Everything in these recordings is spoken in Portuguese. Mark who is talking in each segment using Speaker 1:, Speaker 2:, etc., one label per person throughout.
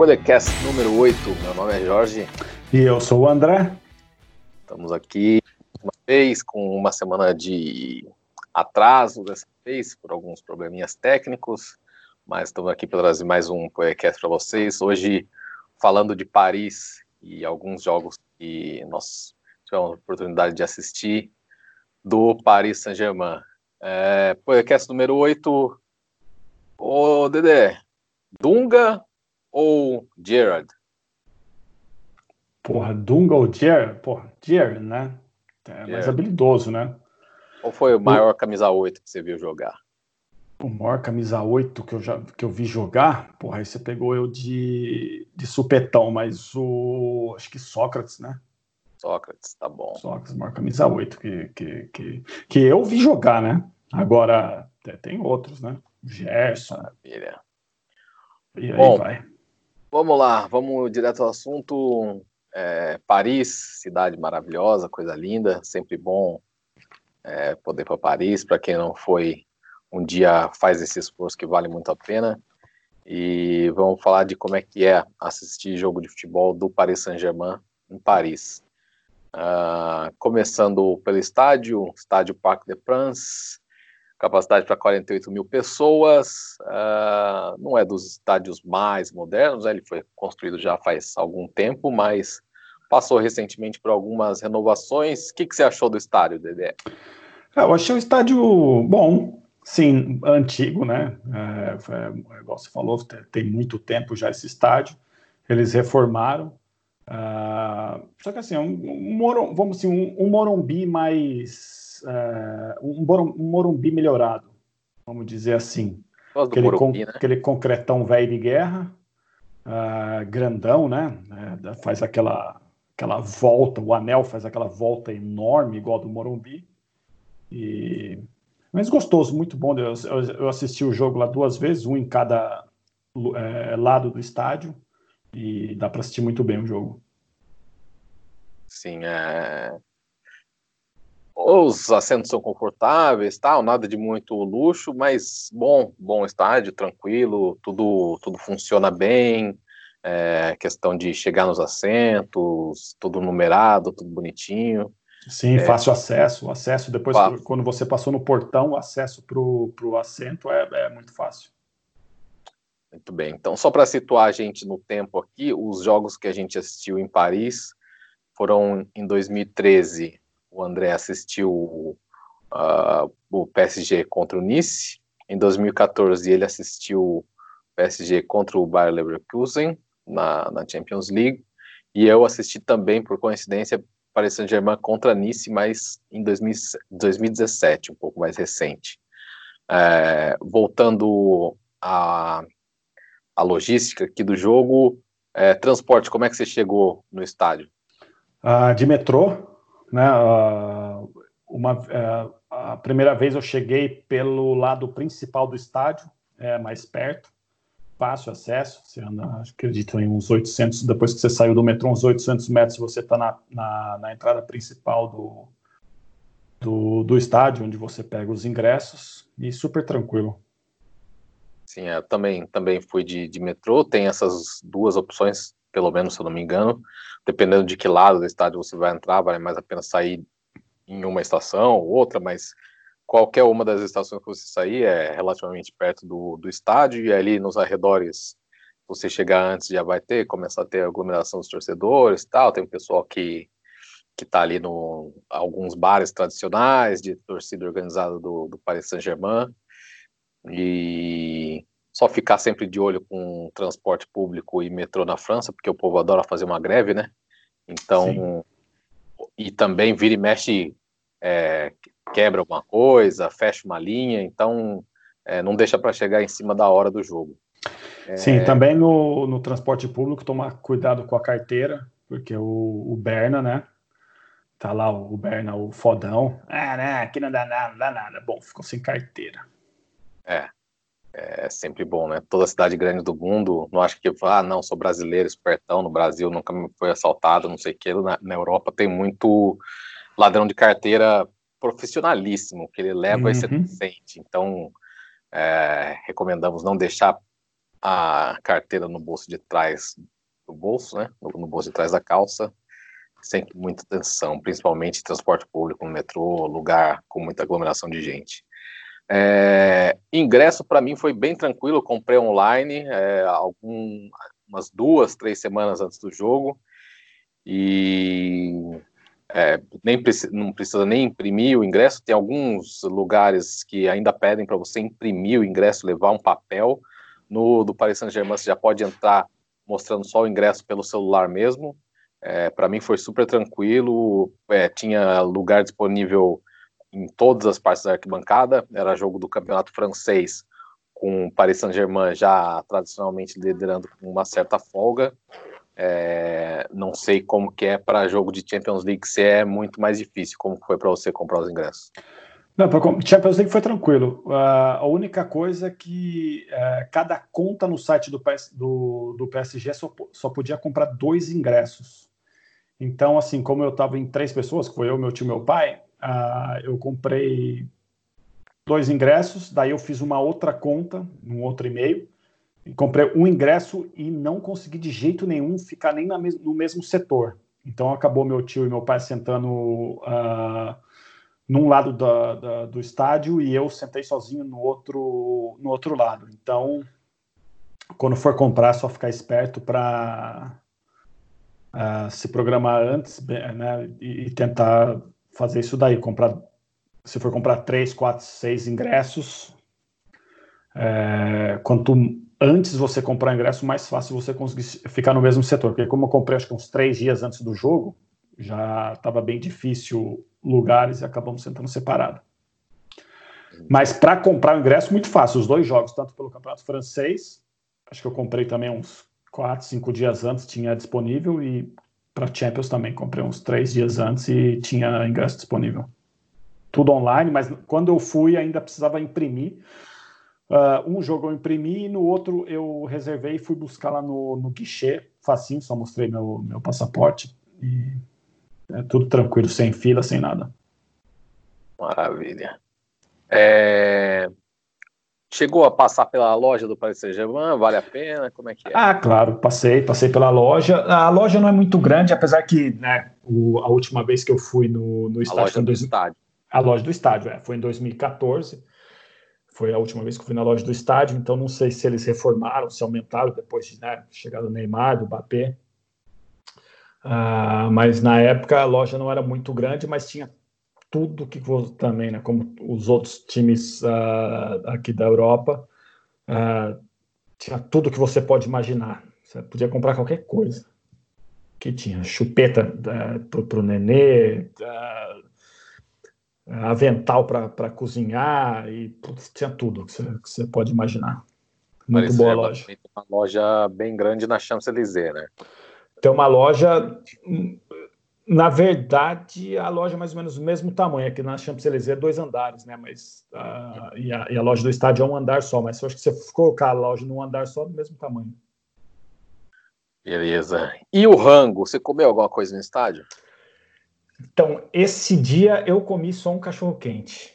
Speaker 1: Podcast número 8. Meu nome é Jorge.
Speaker 2: E eu sou o André.
Speaker 1: Estamos aqui uma vez com uma semana de atraso dessa vez por alguns probleminhas técnicos, mas estamos aqui para trazer mais um podcast para vocês. Hoje falando de Paris e alguns jogos que nós tivemos a oportunidade de assistir do Paris Saint-Germain. É, podcast número 8. Ô, Dedé, Dunga ou Gerard?
Speaker 2: Porra, Dunga ou Gerard? Porra, Gerard, né? É Gerard. mais habilidoso, né?
Speaker 1: Qual foi o maior o... camisa 8 que você viu jogar?
Speaker 2: O maior camisa 8 que eu, já, que eu vi jogar, porra, aí você pegou eu de, de supetão, mas o. Acho que Sócrates, né?
Speaker 1: Sócrates, tá bom.
Speaker 2: Sócrates, maior camisa 8 que, que, que, que eu vi jogar, né? Agora, tem outros, né? Gerson. Maravilha.
Speaker 1: E aí Bom, vai. Vamos lá, vamos direto ao assunto. É, Paris, cidade maravilhosa, coisa linda, sempre bom é, poder para Paris. Para quem não foi um dia, faz esse esforço que vale muito a pena. E vamos falar de como é que é assistir jogo de futebol do Paris Saint-Germain em Paris. Uh, começando pelo estádio, estádio Parc des Princes, capacidade para 48 mil pessoas, uh, não é dos estádios mais modernos, né? ele foi construído já faz algum tempo, mas passou recentemente por algumas renovações. O que, que você achou do estádio, Dedé?
Speaker 2: É, eu achei o estádio bom, sim, antigo, né? É, é, igual você falou, tem muito tempo já esse estádio. Eles reformaram. Uh, só que assim, um, um, vamos assim, um, um Morumbi mais é, um, um Morumbi melhorado, vamos dizer assim. Aquele, Morumbi, con, né? aquele concretão velho de guerra, uh, grandão, né? É, faz aquela, aquela volta, o anel faz aquela volta enorme, igual do Morumbi. E... Mas gostoso, muito bom. Eu, eu assisti o jogo lá duas vezes, um em cada é, lado do estádio, e dá para assistir muito bem o jogo.
Speaker 1: Sim, é os assentos são confortáveis, tal, nada de muito luxo, mas bom, bom estádio, tranquilo, tudo, tudo funciona bem. É, questão de chegar nos assentos, tudo numerado, tudo bonitinho.
Speaker 2: Sim, é, fácil acesso. Acesso, depois, fácil. quando você passou no portão, o acesso para o assento é, é muito fácil.
Speaker 1: Muito bem. Então, só para situar a gente no tempo aqui, os jogos que a gente assistiu em Paris foram em 2013 o André assistiu uh, o PSG contra o Nice. Em 2014, ele assistiu o PSG contra o Bayer Leverkusen na, na Champions League. E eu assisti também, por coincidência, Paris Saint-Germain contra Nice, mas em 2000, 2017, um pouco mais recente. É, voltando à, à logística aqui do jogo, é, transporte, como é que você chegou no estádio?
Speaker 2: Ah, de metrô, né? Uma, é, a primeira vez eu cheguei pelo lado principal do estádio, é, mais perto, fácil acesso, você anda, acredito, em uns 800, depois que você saiu do metrô, uns 800 metros, você está na, na, na, entrada principal do, do, do estádio, onde você pega os ingressos, e super tranquilo.
Speaker 1: Sim, eu também, também fui de, de metrô, tem essas duas opções, pelo menos, se eu não me engano, dependendo de que lado do estádio você vai entrar, vale mais a pena sair em uma estação ou outra, mas qualquer uma das estações que você sair é relativamente perto do, do estádio e ali nos arredores você chegar antes já vai ter, começar a ter aglomeração dos torcedores tal, tem um pessoal que que está ali no alguns bares tradicionais de torcida organizada do, do Paris Saint-Germain. E só ficar sempre de olho com transporte público e metrô na França, porque o povo adora fazer uma greve, né? Então, Sim. e também vira e mexe, é, quebra alguma coisa, fecha uma linha, então é, não deixa para chegar em cima da hora do jogo.
Speaker 2: É... Sim, também no, no transporte público tomar cuidado com a carteira, porque o, o Berna, né? Tá lá o, o Berna, o fodão. Ah, né? Aqui não dá nada, não dá nada. Bom, ficou sem carteira.
Speaker 1: É, é sempre bom, né? Toda cidade grande do mundo, não acho que, ah, não, sou brasileiro, espertão, no Brasil nunca me foi assaltado, não sei o que. Na, na, Europa tem muito ladrão de carteira profissionalíssimo, que ele leva uhum. e você sente. Então, é, recomendamos não deixar a carteira no bolso de trás do bolso, né? No, no bolso de trás da calça, sempre muita atenção, principalmente transporte público no metrô, lugar com muita aglomeração de gente. É, ingresso para mim foi bem tranquilo, comprei online é, algum, umas duas, três semanas antes do jogo e é, nem não precisa nem imprimir o ingresso. Tem alguns lugares que ainda pedem para você imprimir o ingresso, levar um papel. No do Paris Saint-Germain você já pode entrar mostrando só o ingresso pelo celular mesmo. É, para mim foi super tranquilo, é, tinha lugar disponível em todas as partes da arquibancada, era jogo do campeonato francês, com o Paris Saint-Germain já tradicionalmente liderando com uma certa folga. É, não sei como que é para jogo de Champions League, se é muito mais difícil, como foi para você comprar os ingressos?
Speaker 2: Não, para Champions League foi tranquilo. Uh, a única coisa é que uh, cada conta no site do, PS, do, do PSG só, só podia comprar dois ingressos. Então, assim, como eu estava em três pessoas, que foi eu, meu tio e meu pai, uh, eu comprei dois ingressos, daí eu fiz uma outra conta, um outro e-mail, comprei um ingresso e não consegui de jeito nenhum ficar nem mes no mesmo setor. Então acabou meu tio e meu pai sentando uh, num lado da, da, do estádio e eu sentei sozinho no outro, no outro lado. Então, quando for comprar, é só ficar esperto para uh, se programar antes né, e, e, tentar fazer isso daí. Comprar, se for comprar três, quatro, seis ingressos, é, quanto antes você comprar ingresso, mais fácil você conseguir ficar no mesmo setor. Porque como eu comprei acho que uns três dias antes do jogo, já estava bem difícil lugares e acabamos sentando separado. Mas para comprar o ingresso, muito fácil. Os dois jogos, tanto pelo Campeonato Francês, acho que eu comprei também uns quatro, cinco dias antes, tinha disponível, e para Champions também comprei uns três dias antes e tinha ingresso disponível. Tudo online, mas quando eu fui ainda precisava imprimir. Uh, um jogo eu imprimi e no outro eu reservei e fui buscar lá no, no guichê, facinho, só mostrei meu, meu passaporte e é tudo tranquilo, sem fila, sem nada.
Speaker 1: Maravilha. É... Chegou a passar pela loja do Paris Saint-Germain? Vale a pena? Como é que é?
Speaker 2: Ah, claro, passei, passei pela loja. A loja não é muito grande, apesar que né, o, a última vez que eu fui no, no estádio. A
Speaker 1: loja do dois... estádio.
Speaker 2: A loja do estádio, é, foi em 2014. Foi a última vez que eu fui na loja do estádio, então não sei se eles reformaram, se aumentaram depois de né, chegar do Neymar, do Mbappé. Uh, mas na época a loja não era muito grande, mas tinha tudo que também, né, como os outros times uh, aqui da Europa, uh, tinha tudo que você pode imaginar. Você podia comprar qualquer coisa. Que tinha chupeta uh, para o nenê, avental para cozinhar, e putz, tinha tudo que você, que você pode imaginar. Muito Parecia boa loja.
Speaker 1: Uma loja bem grande na Champs-Élysées, né?
Speaker 2: Tem uma loja na verdade, a loja é mais ou menos do mesmo tamanho. Aqui na Champs-Élysées é dois andares, né? Mas, uh, e, a, e, a, loja do estádio é um andar só. Mas eu acho que se você colocar a loja num andar só, é do mesmo tamanho.
Speaker 1: Beleza. E o rango? Você comeu alguma coisa no estádio?
Speaker 2: Então, esse dia eu comi só um cachorro-quente.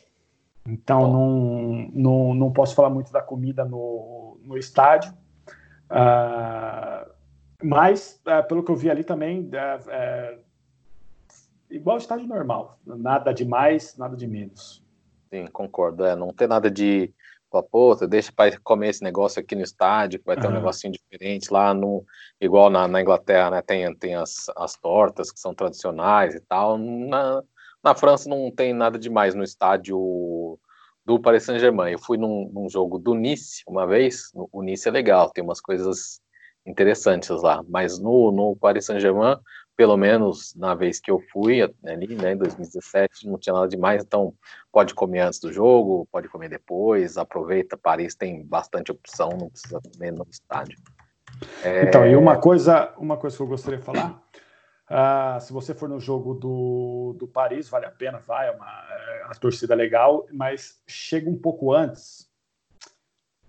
Speaker 2: Então, não, não, não posso falar muito da comida no, no estádio. Uh, mas, uh, pelo que eu vi ali também, uh, igual estádio normal, nada de mais, nada de menos.
Speaker 1: Sim, concordo. É, não tem nada de pô, deixa para comer esse negócio aqui no estádio, que vai ter uhum. um negocinho diferente lá no igual na, na Inglaterra, né? Tem, tem as, as tortas que são tradicionais e tal. Na, na França não tem nada demais no estádio do Paris Saint-Germain. Eu fui num, num, jogo do Nice uma vez. O Nice é legal, tem umas coisas interessantes lá. Mas no, no Paris Saint-Germain pelo menos na vez que eu fui ali, né, em 2017, não tinha nada demais, então pode comer antes do jogo, pode comer depois, aproveita, Paris tem bastante opção, não precisa comer no estádio.
Speaker 2: É... Então, e uma coisa, uma coisa que eu gostaria de falar, uh, se você for no jogo do, do Paris, vale a pena, vai, é uma, é a torcida é legal, mas chega um pouco antes,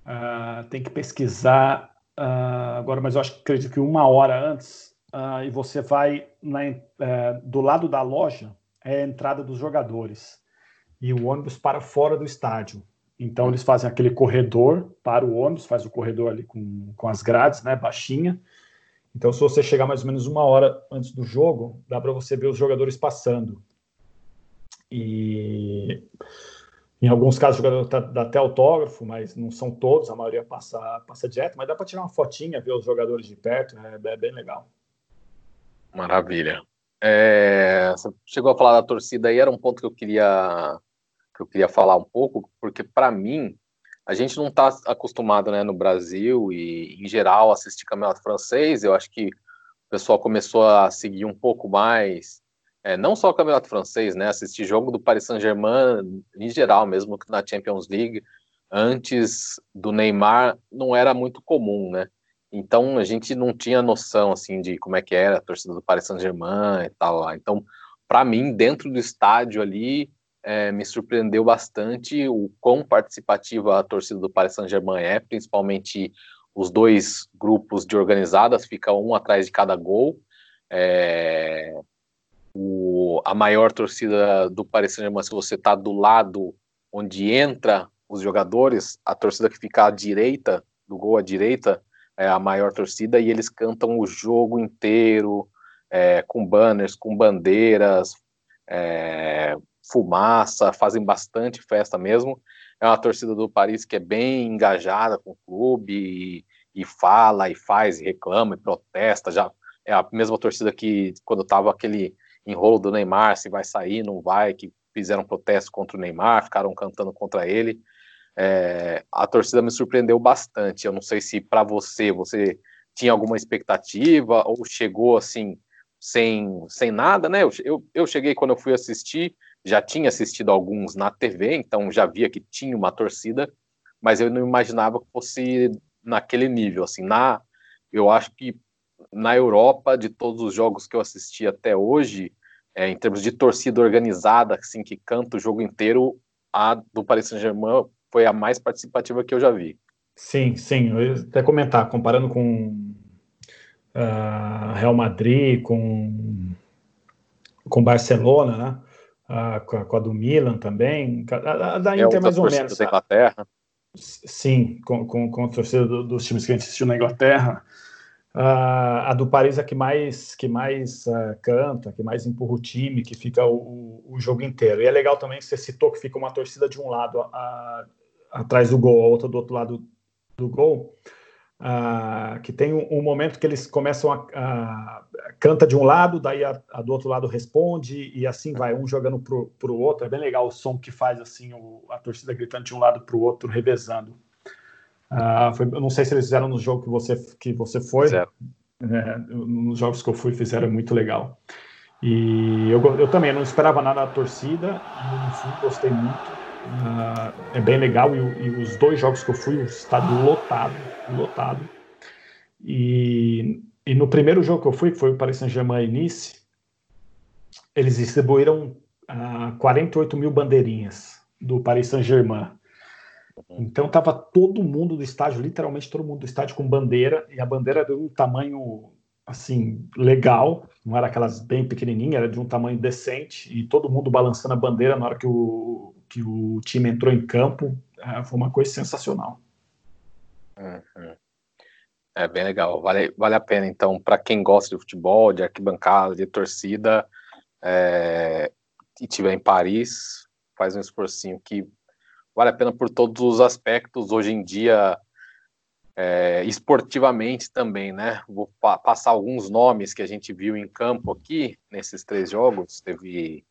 Speaker 2: uh, tem que pesquisar uh, agora, mas eu acho, acredito que uma hora antes, uh, e você vai na, uh, do lado da loja é a entrada dos jogadores e o ônibus para fora do estádio. Então eles fazem aquele corredor para o ônibus, faz o corredor ali com, com as grades, né, baixinha. Então se você chegar mais ou menos uma hora antes do jogo, dá para você ver os jogadores passando. E em alguns casos o jogador tá, dá até autógrafo, mas não são todos, a maioria passa, passa direto, mas dá para tirar uma fotinha, ver os jogadores de perto, é, é bem legal.
Speaker 1: Maravilha. É, você chegou a falar da torcida aí, era um ponto que eu queria que eu queria falar um pouco, porque para mim a gente não está acostumado, né, no Brasil e em geral assistir campeonato francês. Eu acho que o pessoal começou a seguir um pouco mais, é, não só o campeonato francês, né, assistir jogo do Paris Saint-Germain em geral, mesmo que na Champions League, antes do Neymar não era muito comum, né? Então a gente não tinha noção assim de como é que era a torcida do Paris Saint-Germain e tal. Então, para mim, dentro do estádio ali, é, me surpreendeu bastante o quão participativa a torcida do Paris Saint-Germain é, principalmente os dois grupos de organizadas, fica um atrás de cada gol. É, o, a maior torcida do Paris Saint-Germain, se você está do lado onde entra os jogadores, a torcida que fica à direita, do gol à direita, é a maior torcida, e eles cantam o jogo inteiro, é, com banners, com bandeiras, é, fumaça, fazem bastante festa mesmo. É uma torcida do Paris que é bem engajada com o clube e, e fala e faz e reclama e protesta. Já é a mesma torcida que quando estava aquele enrolo do Neymar, se vai sair, não vai, que fizeram protesto contra o Neymar, ficaram cantando contra ele. É, a torcida me surpreendeu bastante. Eu não sei se para você, você tinha alguma expectativa ou chegou assim sem, sem nada, né? Eu, eu, eu cheguei quando eu fui assistir, já tinha assistido alguns na TV, então já via que tinha uma torcida, mas eu não imaginava que fosse naquele nível, assim, na eu acho que na Europa, de todos os jogos que eu assisti até hoje, é, em termos de torcida organizada, assim, que canta o jogo inteiro, a do Paris Saint-Germain foi a mais participativa que eu já vi.
Speaker 2: Sim, sim, eu ia até comentar, comparando com uh, Real Madrid, com, com Barcelona, né? a, com, a, com, a, do Milan também, a, a da é Inter é mais ou menos.
Speaker 1: Da Inglaterra.
Speaker 2: Sim, com, com, com a torcida do, dos times que a gente assistiu na Inglaterra. Uh, a do Paris é que mais, que mais uh, canta, que mais empurra o time, que fica o, o, jogo inteiro. E é legal também que você citou que fica uma torcida de um lado a, atrás do gol, a outra do outro lado do gol. Uh, que tem um, um, momento que eles começam a, a, canta de um lado, daí a, a, do outro lado responde e assim vai, um jogando pro, pro outro. É bem legal o som que faz assim o, a torcida gritando de um lado pro outro, revezando. Uh, foi, eu não sei se eles fizeram no jogo que você que você foi. É, nos jogos que eu fui fizeram muito legal. E eu, eu também não esperava nada da torcida, no fim gostei muito. Uh, é bem legal e, e, os dois jogos que eu fui, o estádio lotado, lotado. E, e no primeiro jogo que eu fui, que foi o Paris Saint-Germain e Nice, eles distribuíram uh, ah, 48 mil bandeirinhas do Paris Saint-Germain. Então tava todo mundo do estádio, literalmente todo mundo do estádio com bandeira, e a bandeira era de um tamanho assim legal, não era aquelas bem pequenininhas, era de um tamanho decente, e todo mundo balançando a bandeira na hora que o, que o time entrou em campo, é, foi uma coisa sensacional.
Speaker 1: Uhum. É bem legal, vale, vale a pena. Então, para quem gosta de futebol, de arquibancada, de torcida, é, e tiver em Paris, faz um esforcinho que vale a pena por todos os aspectos. Hoje em dia, é, esportivamente também, né? Vou pa passar alguns nomes que a gente viu em campo aqui nesses três jogos. Teve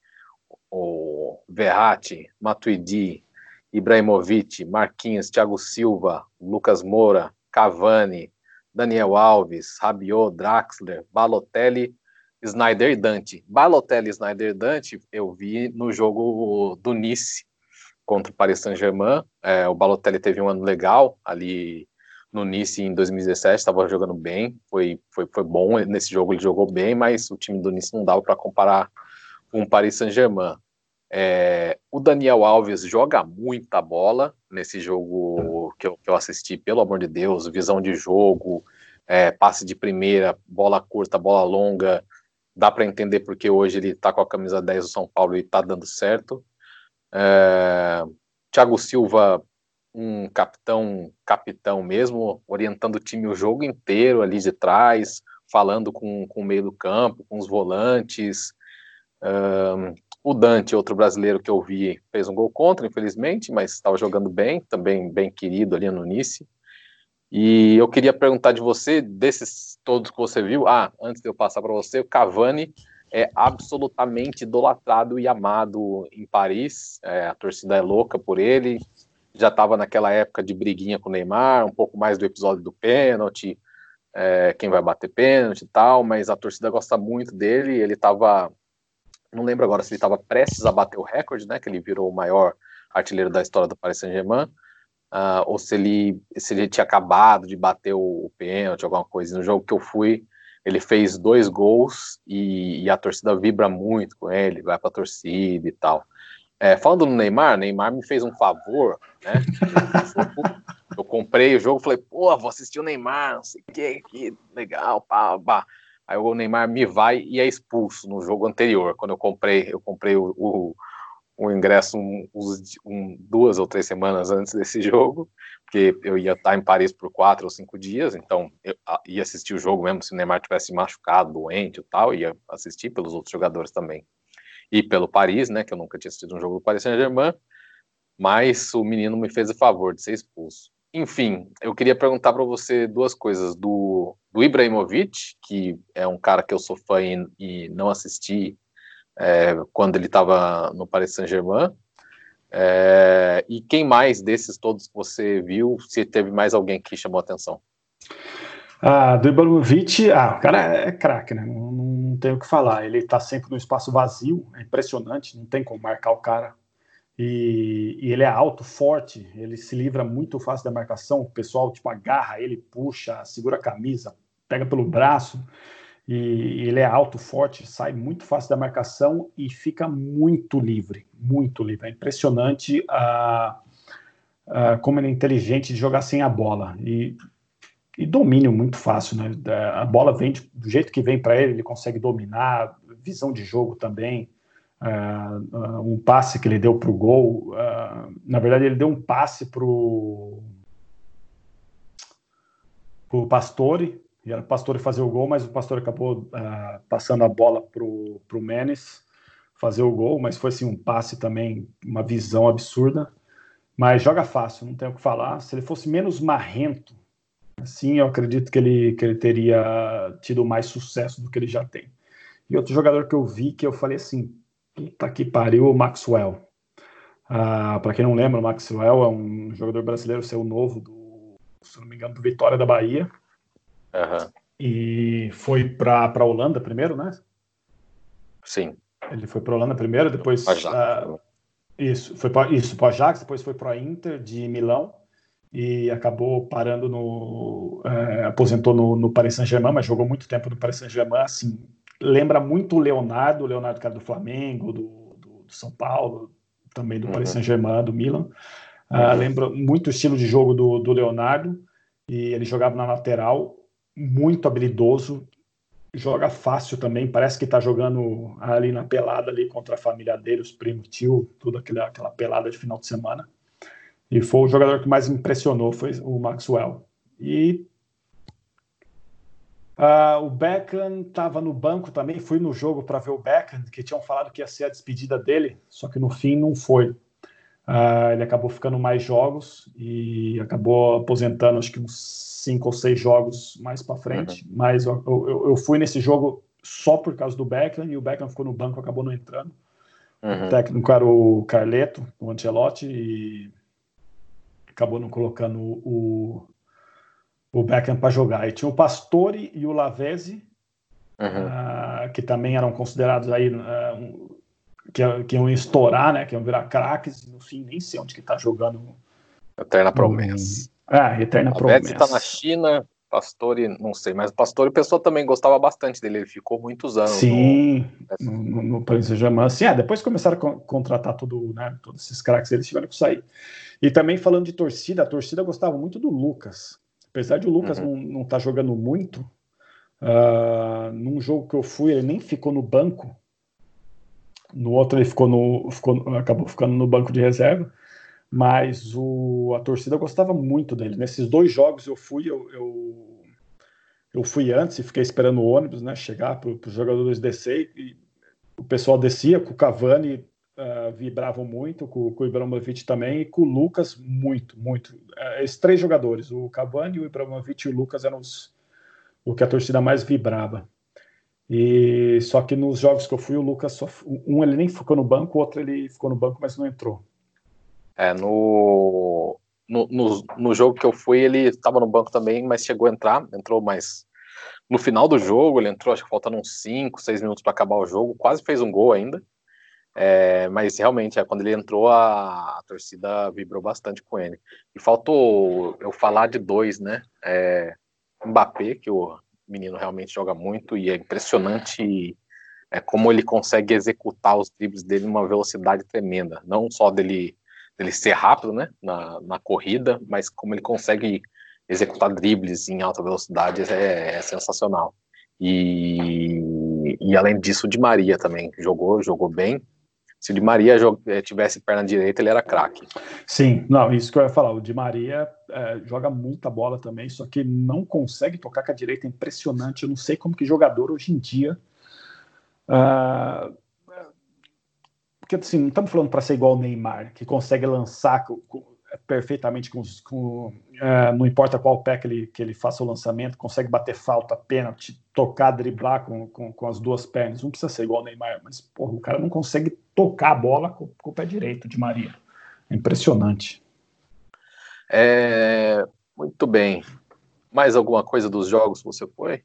Speaker 1: o Verratti, Matuidi, Ibrahimovic, Marquinhos, Thiago Silva, Lucas Moura, Cavani, Daniel Alves, Rabiot, Draxler, Balotelli, Snyder e Dante. Balotelli e Snyder Dante eu vi no jogo do Nice contra o Paris Saint-Germain. É, o Balotelli teve um ano legal ali no Nice em 2017, estava jogando bem, foi, foi, foi bom nesse jogo, ele jogou bem, mas o time do Nice não dava para comparar com o Paris Saint-Germain. É, o Daniel Alves joga muita bola nesse jogo que eu, que eu, assisti, pelo amor de Deus, visão de jogo, é, passe de primeira, bola curta, bola longa, dá para entender porque hoje ele está com a camisa 10 do São Paulo e está dando certo. É, Thiago Silva um capitão, capitão mesmo, orientando o time o jogo inteiro ali de trás, falando com, com o meio do campo, com os volantes. O Dante, outro brasileiro que eu vi, fez um gol contra, infelizmente, mas estava jogando bem, também bem querido ali no Nice. E eu queria perguntar de você, desses todos que você viu, ah, antes de eu passar para você, o Cavani é absolutamente idolatrado e amado em Paris, é, a torcida é louca por ele, já estava naquela época de briguinha com o Neymar, um pouco mais do episódio do pênalti, é, quem vai bater pênalti e tal, mas a torcida gosta muito dele, ele estava, não lembro agora se ele estava prestes a bater o recorde, né, que ele virou o maior artilheiro da história do Paris Saint-Germain, uh, ou se ele, se ele tinha acabado de bater o, o pênalti, alguma coisa. No jogo que eu fui, ele fez dois gols e, e a torcida vibra muito com ele, vai para a torcida e tal. É, falando no Neymar, Neymar me fez um favor, né? Eu, comprei o jogo, falei, pô, vou assistir o Neymar, não sei o que, que legal, pá, pá. Aí o Neymar me vai e é expulso no jogo anterior. Quando eu comprei, eu comprei o, o, o ingresso um, um, duas ou três semanas antes desse jogo, porque eu ia estar em Paris por quatro ou cinco dias, então eu ia assistir o jogo mesmo se o Neymar tivesse machucado, doente e tal, ia assistir pelos outros jogadores também e pelo Paris, né, que eu nunca tinha assistido um jogo do Paris Saint-Germain, mas o menino me fez o favor de ser expulso. Enfim, eu queria perguntar para você duas coisas do, do Ibrahimovic, que é um cara que eu sou fã e, e não assisti é, quando ele estava no Paris Saint-Germain, é, e quem mais desses todos que você viu, se teve mais alguém que chamou atenção?
Speaker 2: Ah, do Ibrahimovic, ah, o cara é craque, né? Não, não tem o que falar. Ele tá sempre no espaço vazio, é impressionante, não tem como marcar o cara. E, e, ele é alto, forte, ele se livra muito fácil da marcação. O pessoal tipo agarra ele, puxa, segura a camisa, pega pelo braço. E, ele é alto, forte, sai muito fácil da marcação e fica muito livre, muito livre. É impressionante a, a como ele é inteligente de jogar sem a bola. E e domínio muito fácil, né? A bola vem de, do jeito que vem para ele, ele consegue dominar, visão de jogo também. Uh, um passe que ele deu para o gol, uh, na verdade ele deu um passe para o Pastore, e era o Pastore fazer o gol, mas o Pastore acabou passando a bola para o Menes fazer o gol, mas foi assim um passe também, uma visão absurda. Mas joga fácil, não tenho o que falar. Se ele fosse menos marrento, Sim, eu acredito que ele, que ele teria tido mais sucesso do que ele já tem. E outro jogador que eu vi que eu falei assim, puta que pariu, o Maxwell. Ah, Para quem não lembra, o Maxwell é um jogador brasileiro, seu novo, do, se não me engano, do Vitória da Bahia.
Speaker 1: Uhum.
Speaker 2: E foi para a Holanda primeiro, né?
Speaker 1: Sim.
Speaker 2: Ele foi para a Holanda primeiro, depois. Uh, isso, foi para isso, para Ajax, depois foi para a Inter de Milão e acabou parando no. É, aposentou no, no Paris Saint-Germain, mas jogou muito tempo no Paris Saint-Germain. Assim, lembra muito o Leonardo, o Leonardo cara do Flamengo, do, do, do São Paulo, também do uhum. Paris Saint-Germain, do Milan. Ah, uhum. lembra muito o estilo de jogo do, do Leonardo, e ele jogava na lateral, muito habilidoso, joga fácil também, parece que está jogando ali na pelada ali contra a família dele, os primos, tio, tudo aquela, aquela pelada de final de semana. E foi o jogador que mais impressionou, foi o Maxwell. E uh, o Beckham estava no banco também, fui no jogo para ver o Beckham, que tinham falado que ia ser a despedida dele, só que no fim não foi. Uh, ele acabou ficando mais jogos e acabou aposentando acho que uns cinco ou seis jogos mais para frente. Uhum. Mas eu, eu, eu, fui nesse jogo só por causa do Beckham e o Beckham ficou no banco, acabou não entrando. Uhum. O técnico era o Carleto, o Ancelotti, e acabou não colocando o, o Beckham para jogar. E tinha o Pastore e o Lavezzi, uhum. uh, que também eram considerados aí uh, que, que iam estourar, né? Que iam virar craques. No fim, nem sei onde que tá jogando.
Speaker 1: Eterna promessa.
Speaker 2: Ah, eterna
Speaker 1: a
Speaker 2: promessa.
Speaker 1: está na China, Pastore, não sei, mas o Pastore, o pessoal também gostava bastante dele, ele ficou muitos anos.
Speaker 2: Sim, no, no, no Paris Saint-Germain. Sim, é, depois começaram a contratar tudo, né, todos esses craques, eles tiveram que sair. E também falando de torcida, a torcida gostava muito do Lucas. Apesar de o Lucas uhum. não estar tá jogando muito, uh, num jogo que eu fui, ele nem ficou no banco. No outro ele ficou no, ficou, acabou ficando no banco de reserva. mas o, a torcida gostava muito dele. Nesses dois jogos eu fui, eu, eu, eu fui antes e fiquei esperando o ônibus, né, chegar para os jogadores descer e o pessoal descia com o Cavani uh, vibravam muito, com, com, o Ibrahimovic também e com o Lucas muito, muito. Uh, esses três jogadores, o Cavani, o Ibrahimovic e o Lucas eram os, o que a torcida mais vibrava. E só que nos jogos que eu fui, o Lucas só, um ele nem ficou no banco, o outro ele ficou no banco, mas não entrou.
Speaker 1: É, no, no, no, no jogo que eu fui, ele estava no banco também, mas chegou a entrar, entrou mais no final do jogo, ele entrou, acho que faltando uns 5, 6 minutos para acabar o jogo, quase fez um gol ainda. É, mas realmente, é, quando ele entrou, a, a, torcida vibrou bastante com ele. E faltou eu falar de dois, né? É, Mbappé, que o menino realmente joga muito e é impressionante é, como ele consegue executar os dribles dele numa velocidade tremenda. Não só dele dele ser rápido né, na, na corrida, mas como ele consegue executar dribles em alta velocidade é, é sensacional. E, e, além disso, o Di Maria também jogou, jogou bem. Se o Di Maria eh, tivesse perna direita, ele era craque.
Speaker 2: Sim, não, isso que eu ia falar. O Di Maria é, joga muita bola também, só que não consegue tocar com a direita, é impressionante. Eu não sei como que jogador hoje em dia uh, porque assim, não estamos falando para ser igual o Neymar, que consegue lançar com, com, perfeitamente com, com é, não importa qual pé que ele, que ele faça o lançamento, consegue bater falta, pênalti, tocar, driblar com, com, com, as duas pernas. Não precisa ser igual o Neymar, mas porra, o cara não consegue tocar a bola com, com o pé direito de Maria. É impressionante.
Speaker 1: É, muito bem. Mais alguma coisa dos jogos você foi?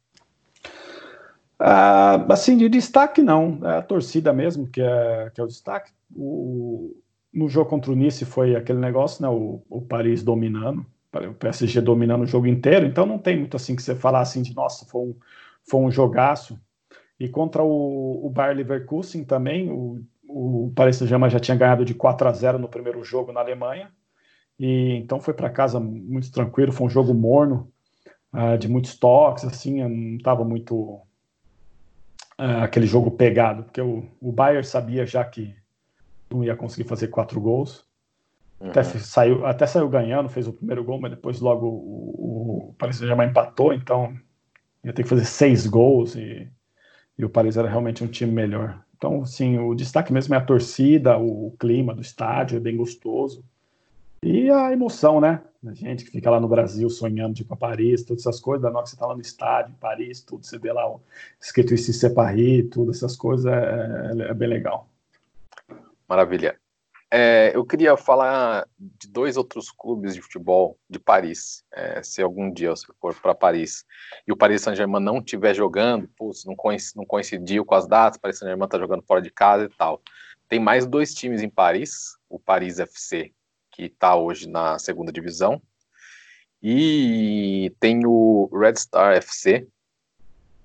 Speaker 2: Ah, assim, de destaque não, é a torcida mesmo que é, que é o destaque. O, no jogo contra o Nice foi aquele negócio, né, o, o Paris dominando, o PSG dominando o jogo inteiro, então não tem muito assim que você falar assim de, nossa, foi um, foi um jogaço. E contra o, o Bayer Leverkusen também, o, o Paris Saint-Germain já tinha ganhado de 4 a 0 no primeiro jogo na Alemanha, e então foi para casa muito tranquilo, foi um jogo morno, uh, de muitos toques, assim, não estava muito uh, aquele jogo pegado, porque o, o Bayern sabia já que não ia conseguir fazer quatro gols. Uhum. Até, saiu, até saiu ganhando, fez o primeiro gol, mas depois logo o, o Paris Saint-Germain empatou, então ia ter que fazer seis gols e, e o Paris era realmente um time melhor. Então, sim, o destaque mesmo é a torcida, o, o clima do estádio, é bem gostoso. E a emoção, né? A gente que fica lá no Brasil sonhando de ir para Paris, todas essas coisas, da hora que você está lá no estádio, em Paris, tudo, você vê lá o, escrito c'est Paris, tudo, essas coisas, é, é, é bem legal.
Speaker 1: Maravilha. É, eu queria falar de dois outros clubes de futebol de Paris. É, se algum dia você for para Paris e o Paris Saint-Germain não estiver jogando, putz, não, coincidiu, não coincidiu com as datas, o Paris Saint-Germain está jogando fora de casa e tal. Tem mais dois times em Paris, o Paris FC que está hoje na segunda divisão. E tem o Red Star FC,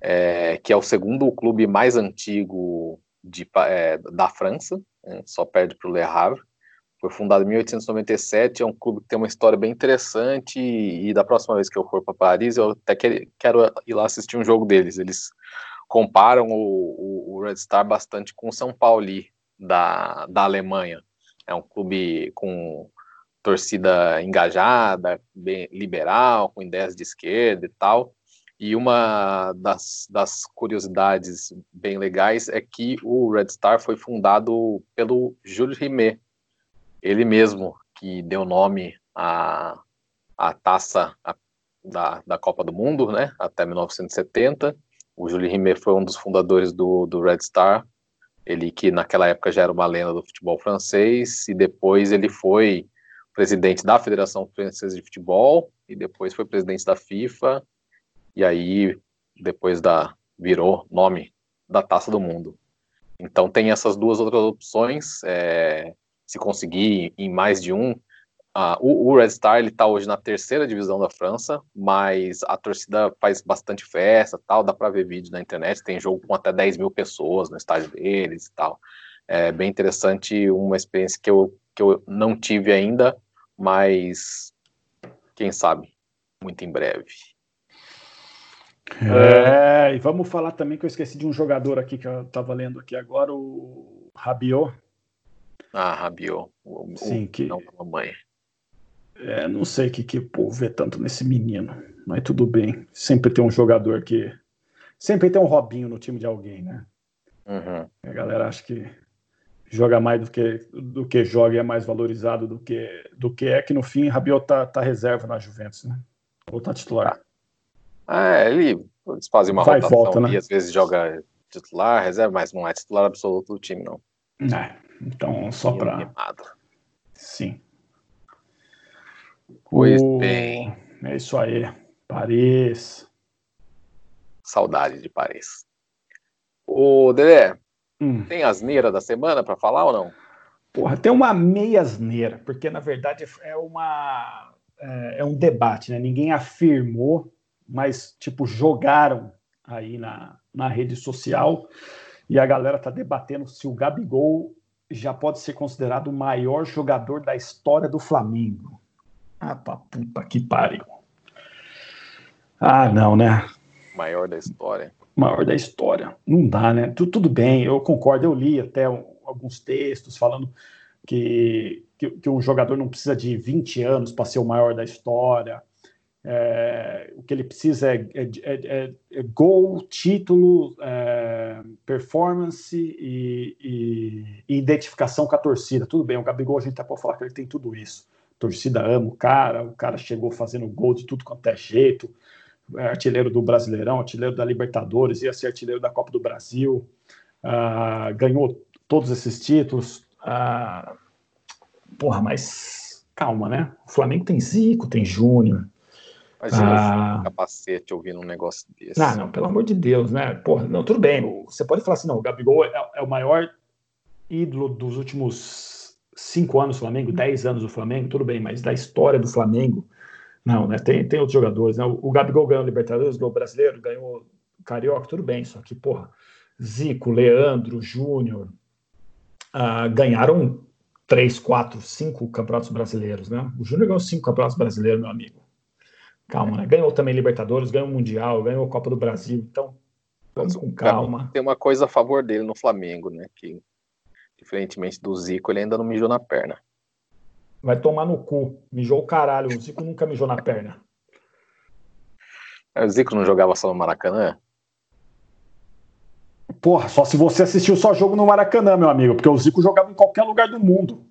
Speaker 1: é, que é o segundo clube mais antigo de, é, da França, né, só perde para o Le Havre. Foi fundado em 1897, é um clube que tem uma história bem interessante e, e da próxima vez que eu for para Paris, eu até quero ir lá assistir um jogo deles. Eles comparam o, o, o Red Star bastante com o São Paulo da, da Alemanha. É um clube com torcida engajada, bem liberal, com ideias de esquerda e tal. E uma das, das, curiosidades bem legais é que o Red Star foi fundado pelo Jules Rimet, ele mesmo que deu nome à, à taça da, da Copa do Mundo, né, até 1970. O Jules Rimet foi um dos fundadores do, do Red Star, ele que naquela época já era uma lenda do futebol francês, e depois ele foi presidente da Federação Francesa de Futebol e depois foi presidente da FIFA e aí depois da virou nome da Taça do Mundo. Então tem essas duas outras opções. É, se conseguir em mais de um, uh, o, Red Star ele está hoje na terceira divisão da França, mas a torcida faz bastante festa, tal. Dá para ver vídeo na internet. Tem jogo com até 10 mil pessoas no estádio deles e tal. É bem interessante, uma experiência que eu, que eu não tive ainda, mas quem sabe, muito em breve.
Speaker 2: É, e vamos falar também que eu esqueci de um jogador aqui que eu estava lendo aqui agora, o Rabiot.
Speaker 1: Ah, Rabiot.
Speaker 2: Sim, que...
Speaker 1: Não, mamãe.
Speaker 2: É, não sei o que, que o povo vê tanto nesse menino, mas tudo bem. Sempre tem um jogador que. Sempre tem um Robinho no time de alguém, né?
Speaker 1: Uhum.
Speaker 2: A galera acha que joga mais do que, do que joga e é mais valorizado do que, do que é, que no fim Rabiot tá, tá reserva na Juventus, né? Ou tá titular.
Speaker 1: Ah, é, ele eles fazem uma
Speaker 2: Vai
Speaker 1: rotação
Speaker 2: volta, né?
Speaker 1: e às vezes joga titular, reserva, mas não é titular absoluto do time, não.
Speaker 2: É, então, só para.
Speaker 1: Animado.
Speaker 2: Sim.
Speaker 1: Pois
Speaker 2: O-
Speaker 1: bem.
Speaker 2: É isso aí. Paris.
Speaker 1: Saudade de Paris. Ô, Dedé,
Speaker 2: Hum.
Speaker 1: tem asneira da semana pra falar ou não?
Speaker 2: Porra, tem uma meia asneira, porque na verdade é uma é, é um debate, né? Ninguém afirmou, mas tipo jogaram aí na, na rede social e a galera tá debatendo se o Gabigol já pode ser considerado o maior jogador da história do Flamengo. Ah, pra puta que pariu. Ah, não, né?
Speaker 1: Maior da história.
Speaker 2: maior da história. Não dá, né? Tu- tudo bem, eu concordo. Eu li até um- alguns textos falando que, que, que um jogador não precisa de 20 anos para ser o maior da história. É, o que ele precisa é, é, é- é- é gol, título, é, performance e, e- identificação com a torcida. Tudo bem, o Gabigol a gente até pode falar que ele tem tudo isso. A torcida ama o cara, o cara chegou fazendo gol de tudo quanto é jeito artilheiro do Brasileirão, artilheiro da Libertadores, ia ser artilheiro da Copa do Brasil, ah, ganhou todos esses títulos. ah, porra, mas calma, né? O Flamengo tem Zico, tem Júnior.
Speaker 1: Imagina
Speaker 2: Ah.
Speaker 1: um capacete ouvindo um negócio desse.
Speaker 2: Não, não, pelo amor de Deus, né? Porra, não, tudo bem. Você pode falar assim, não, o Gabigol é, é o maior ídolo dos últimos cinco anos do Flamengo, dez anos do Flamengo, tudo bem, mas da história do Flamengo, não, né? Tem, tem outros jogadores, né? O, o Gabigol ganhou o Libertadores, ganhou o Brasileiro, ganhou o Carioca, tudo bem, só que, porra, Zico, Leandro, Júnior, ah, ganharam três, quatro, cinco campeonatos brasileiros, né? O Júnior ganhou cinco campeonatos brasileiros, meu amigo. Calma, né? Ganhou também Libertadores, ganhou o Mundial, ganhou a Copa do Brasil. Então, vamos com calma.
Speaker 1: Tem uma coisa a favor dele no Flamengo, né? Que, diferentemente do Zico, ele ainda não mijou na perna.
Speaker 2: Vai tomar no cu. Mijou o caralho. O Zico nunca mijou na perna.
Speaker 1: O Zico não jogava só no Maracanã?
Speaker 2: Porra, só se você assistiu só jogo no Maracanã, meu amigo, porque o Zico jogava em qualquer lugar do mundo.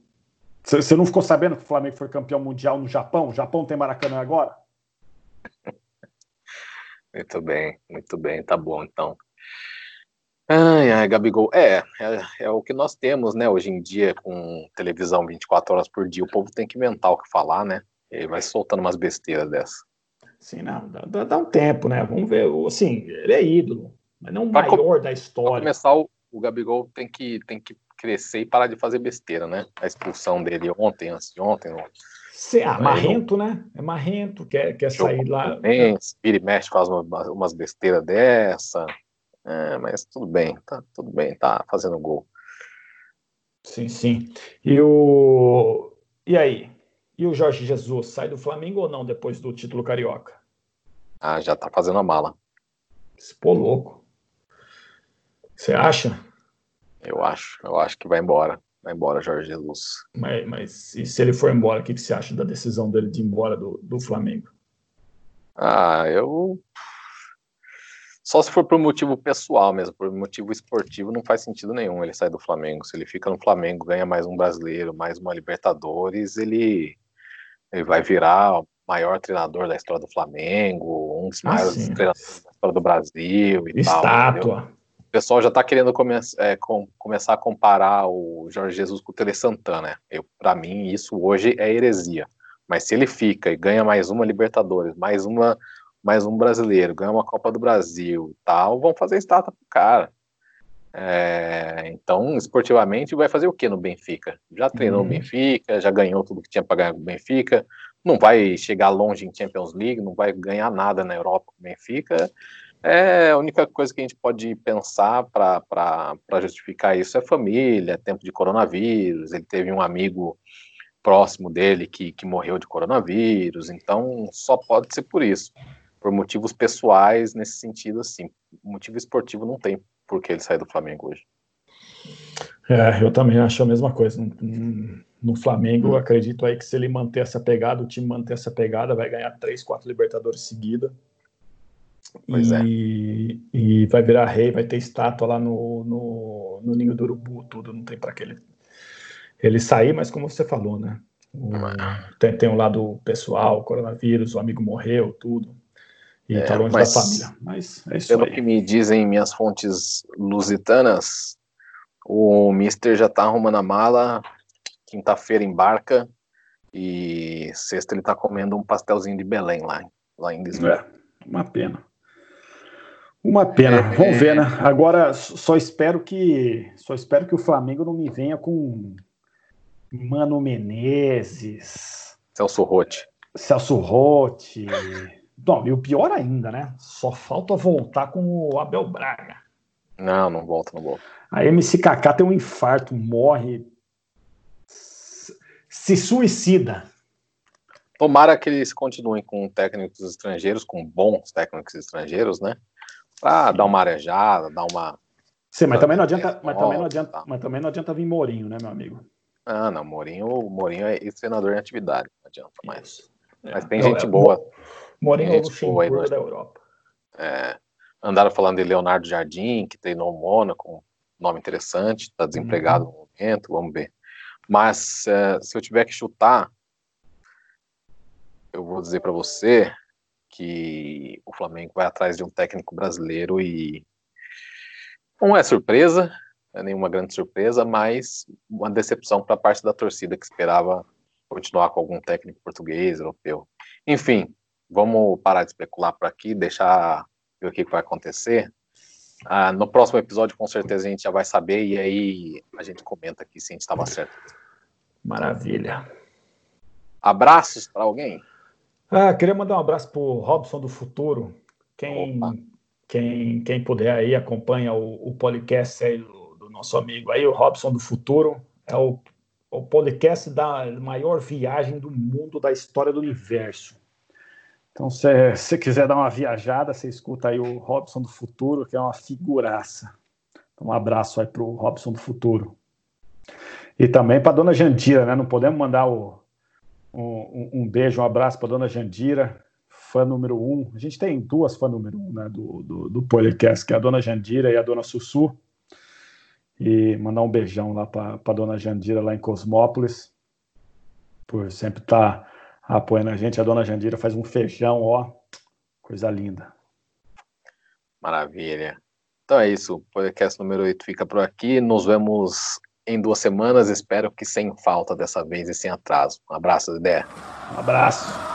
Speaker 2: Você não ficou sabendo que o Flamengo foi campeão mundial no Japão? O Japão tem Maracanã agora?
Speaker 1: Muito bem, muito bem, tá bom então. Ai, ai, Gabigol. É, é, é o que nós temos, né, hoje em dia, com televisão 24 horas por dia. O povo tem que inventar o que falar, né? Ele vai soltando umas besteiras dessas.
Speaker 2: Sim, não. Dá, dá- um tempo, né? Vamos ver. Assim, ele é ídolo, mas não o
Speaker 1: Pra
Speaker 2: maior da
Speaker 1: Pra
Speaker 2: história.
Speaker 1: começar, o, o Gabigol tem que, tem que crescer e parar de fazer besteira, né? A expulsão dele ontem, antes de ontem,
Speaker 2: Cê- ah,
Speaker 1: Aí
Speaker 2: marrento, né? É marrento, quer, quer sair lá.
Speaker 1: Vira e mexe, faz uma- umas besteiras dessa. É, mas tudo bem, tá tudo bem, tá fazendo gol.
Speaker 2: Sim, sim. E o. E aí? E o Jorge Jesus sai do Flamengo ou não depois do título carioca?
Speaker 1: Ah, já tá fazendo a mala,
Speaker 2: Pô, louco. Você acha?
Speaker 1: eu acho. Eu acho que vai embora. Vai embora, Jorge Jesus.
Speaker 2: Mas, mas e se ele for embora, o que, que você acha da decisão dele de ir embora do, do Flamengo?
Speaker 1: Ah, eu. Só se for por motivo pessoal mesmo, por motivo esportivo, não faz sentido nenhum ele sair do Flamengo. Se ele fica no Flamengo, ganha mais um brasileiro, mais uma Libertadores, ele, ele vai virar o maior treinador da história do Flamengo, um dos
Speaker 2: Ah,
Speaker 1: maiores
Speaker 2: sim.
Speaker 1: treinadores da história do Brasil e tal. entendeu?
Speaker 2: Estátua.
Speaker 1: Pessoal já está querendo come é, com- começar a comparar o Jorge Jesus com o Tele Santana. Eu, para mim, isso hoje é heresia. Mas se ele fica e ganha mais uma Libertadores, mais uma, mais um brasileiro, ganha uma Copa do Brasil tal, vão fazer estátua pro cara. É, então, esportivamente, vai fazer o que no Benfica? Já treinou
Speaker 2: Uhum.
Speaker 1: o Benfica, já ganhou tudo que tinha para ganhar com o Benfica, não vai chegar longe em Champions League, não vai ganhar nada na Europa com o Benfica. É a única coisa que a gente pode pensar para justificar isso é família, tempo de coronavírus. Ele teve um amigo próximo dele que, que morreu de coronavírus, então só pode ser por isso, por motivos pessoais nesse sentido assim. Motivo esportivo não tem por que ele sair do Flamengo hoje.
Speaker 2: É, eu também acho a mesma coisa. No, Flamengo, eu acredito aí que se ele manter essa pegada, o time manter essa pegada, vai ganhar três, quatro Libertadores seguida. Pois e, é. e vai virar rei, vai ter estátua lá no, no, no Ninho do Urubu, tudo, não tem para que ele, ele sair, mas como você falou, né? O, tem, tem um lado pessoal, coronavírus, o amigo morreu, tudo. E é, tá longe da família. Mas é isso
Speaker 1: Pelo
Speaker 2: aí.
Speaker 1: que me dizem minhas fontes lusitanas, o Mister já tá arrumando a mala, quinta-feira embarca e sexta ele tá comendo um pastelzinho de Belém lá, lá em Lisboa.
Speaker 2: É, uma pena. Uma pena. É, Vamos ver, né? Agora só espero que só espero que o Flamengo não me venha com Mano Menezes,
Speaker 1: Celso Rotti.
Speaker 2: Celso Rotti. Não, e o pior ainda, né? Só falta voltar com o Abel Braga.
Speaker 1: Não, não volta, não volta.
Speaker 2: A MCKK tem um infarto, morre, se suicida.
Speaker 1: Tomara que eles continuem com técnicos estrangeiros, com bons técnicos estrangeiros, né? Pra dar uma arejada, dar uma.
Speaker 2: Sim, mas também não adianta, mas também não adianta, mas também não adianta vir Mourinho, né, meu amigo?
Speaker 1: Ah, não, Mourinho, Mourinho é ex-treinador em atividade, não adianta mais. É. Mas tem gente é, boa.
Speaker 2: Mourinho é o da Europa.
Speaker 1: É, andaram falando de Leonardo Jardim, que treinou o Mônaco, nome interessante, está desempregado uhum. no momento, vamos ver. Mas é, se eu tiver que chutar, eu vou dizer para você que o Flamengo vai atrás de um técnico brasileiro e não é surpresa, é nenhuma grande surpresa, mas uma decepção para a parte da torcida que esperava continuar com algum técnico português, europeu. Enfim, vamos parar de especular por aqui, deixar ver o que vai acontecer. Ah, no próximo episódio, com certeza, a gente já vai saber e aí a gente comenta aqui se a gente estava certo.
Speaker 2: Maravilha.
Speaker 1: Abraços para alguém?
Speaker 2: Ah, queria mandar um abraço para o Robson do Futuro. Quem, quem, quem puder aí acompanha o, o podcast aí do nosso amigo aí, o Robson do Futuro. É o, o podcast da maior viagem do mundo, da história do universo. Então, se você quiser dar uma viajada, você escuta aí o Robson do Futuro, que é uma figuraça. Então, um abraço aí para o Robson do Futuro. E também para dona Jandira, né? Não podemos mandar o, um, um beijo, um abraço para dona Jandira, fã número um. A gente tem duas fã número um né, do, do, do podcast, que é a dona Jandira e a dona Sussu. E mandar um beijão lá para a dona Jandira, lá em Cosmópolis, por sempre estar tá apoiando a gente. A dona Jandira faz um feijão, ó, coisa linda.
Speaker 1: Maravilha. Então é isso, o podcast número 8 fica por aqui. Nos vemos em duas semanas. Espero que sem falta dessa vez e sem atraso. Um abraço, Dedé.
Speaker 2: Um abraço.